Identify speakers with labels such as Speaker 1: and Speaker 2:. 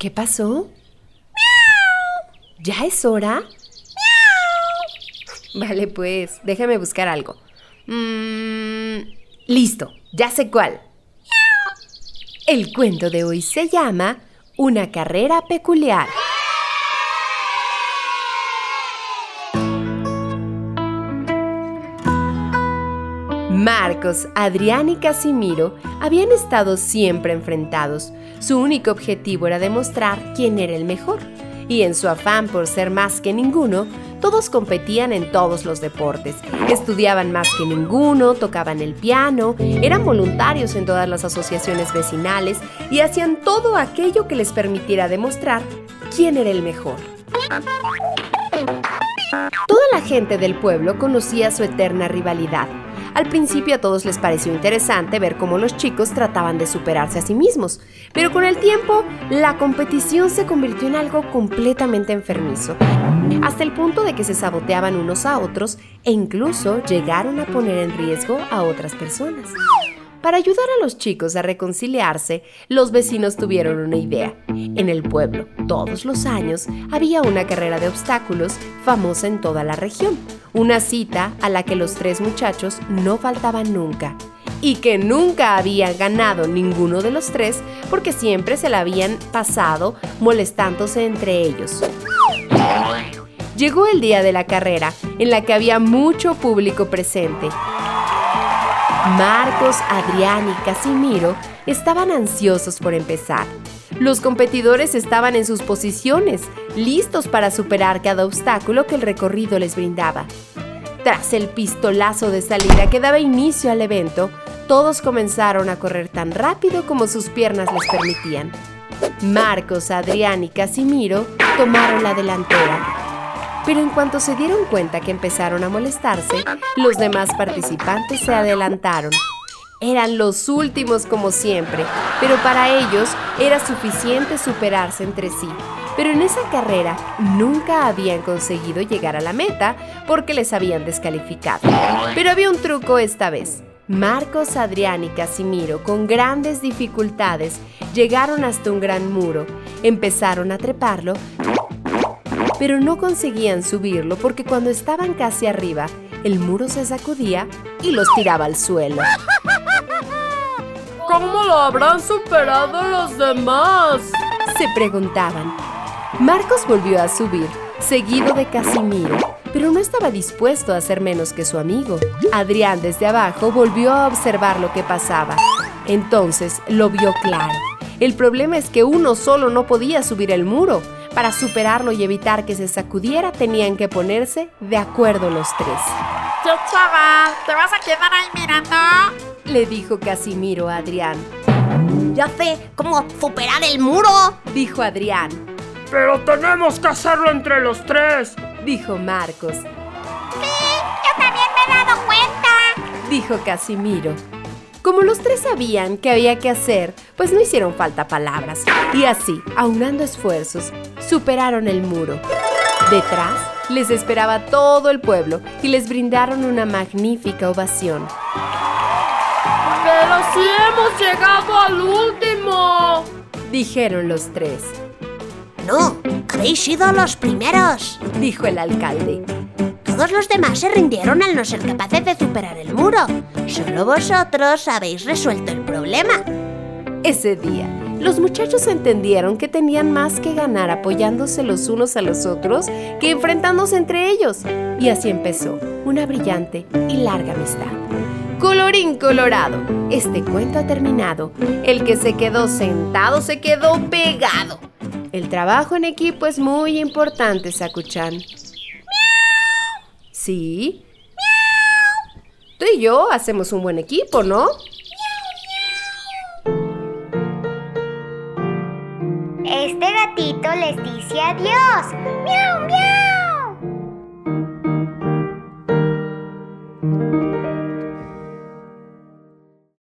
Speaker 1: ¿Qué pasó? ¿Ya es hora? Vale, pues, déjame buscar algo. Mm, listo, ya sé cuál. El cuento de hoy se llama Una carrera peculiar. Marcos, Adrián y Casimiro habían estado siempre enfrentados. Su único objetivo era demostrar quién era el mejor. Y en su afán por ser más que ninguno, todos competían en todos los deportes. Estudiaban más que ninguno, tocaban el piano, eran voluntarios en todas las asociaciones vecinales y hacían todo aquello que les permitiera demostrar quién era el mejor. Toda la gente del pueblo conocía su eterna rivalidad. Al principio a todos les pareció interesante ver cómo los chicos trataban de superarse a sí mismos, pero con el tiempo la competición se convirtió en algo completamente enfermizo, hasta el punto de que se saboteaban unos a otros e incluso llegaron a poner en riesgo a otras personas. Para ayudar a los chicos a reconciliarse, los vecinos tuvieron una idea. En el pueblo, todos los años, había una carrera de obstáculos famosa en toda la región. Una cita a la que los tres muchachos no faltaban nunca. Y que nunca habían ganado ninguno de los tres porque siempre se la habían pasado molestándose entre ellos. Llegó el día de la carrera, en la que había mucho público presente. Marcos, Adrián y Casimiro estaban ansiosos por empezar. Los competidores estaban en sus posiciones, listos para superar cada obstáculo que el recorrido les brindaba. Tras el pistolazo de salida que daba inicio al evento, todos comenzaron a correr tan rápido como sus piernas les permitían. Marcos, Adrián y Casimiro tomaron la delantera. Pero en cuanto se dieron cuenta que empezaron a molestarse, los demás participantes se adelantaron. Eran los últimos como siempre, pero para ellos era suficiente superarse entre sí. Pero en esa carrera nunca habían conseguido llegar a la meta porque les habían descalificado. Pero había un truco esta vez. Marcos, Adrián y Casimiro, con grandes dificultades, llegaron hasta un gran muro, empezaron a treparlo pero no conseguían subirlo porque cuando estaban casi arriba, el muro se sacudía y los tiraba al suelo.
Speaker 2: ¿Cómo lo habrán superado los demás?
Speaker 1: Se preguntaban. Marcos volvió a subir, seguido de Casimiro, pero no estaba dispuesto a hacer menos que su amigo. Adrián desde abajo volvió a observar lo que pasaba. Entonces lo vio claro. El problema es que uno solo no podía subir el muro. Para superarlo y evitar que se sacudiera tenían que ponerse de acuerdo los tres.
Speaker 2: ¿Qué chaval? ¿Te vas a quedar ahí mirando?
Speaker 1: Le dijo Casimiro a Adrián.
Speaker 3: Ya sé cómo superar el muro.
Speaker 1: Dijo Adrián.
Speaker 2: Pero tenemos que hacerlo entre los tres.
Speaker 1: Dijo Marcos.
Speaker 3: Yo también me he dado cuenta.
Speaker 1: Dijo Casimiro. Como los tres sabían qué había que hacer, pues no hicieron falta palabras. Y así, aunando esfuerzos, superaron el muro. Detrás les esperaba todo el pueblo y les brindaron una magnífica ovación.
Speaker 2: Pero sí hemos llegado al último.
Speaker 1: Dijeron los tres.
Speaker 3: No, habéis sido los primeros.
Speaker 1: Dijo el alcalde.
Speaker 3: Todos los demás se rindieron al no ser capaces de superar el muro. Solo vosotros habéis resuelto el problema.
Speaker 1: Ese día, los muchachos entendieron que tenían más que ganar apoyándose los unos a los otros que enfrentándose entre ellos. Y así empezó una brillante y larga amistad. Colorín colorado, este cuento ha terminado. El que se quedó sentado se quedó pegado. El trabajo en equipo es muy importante, Sakuchan. ¿Sí? Tú y yo hacemos un buen equipo, ¿no?
Speaker 4: Este gatito les dice adiós. ¡Miau, miau!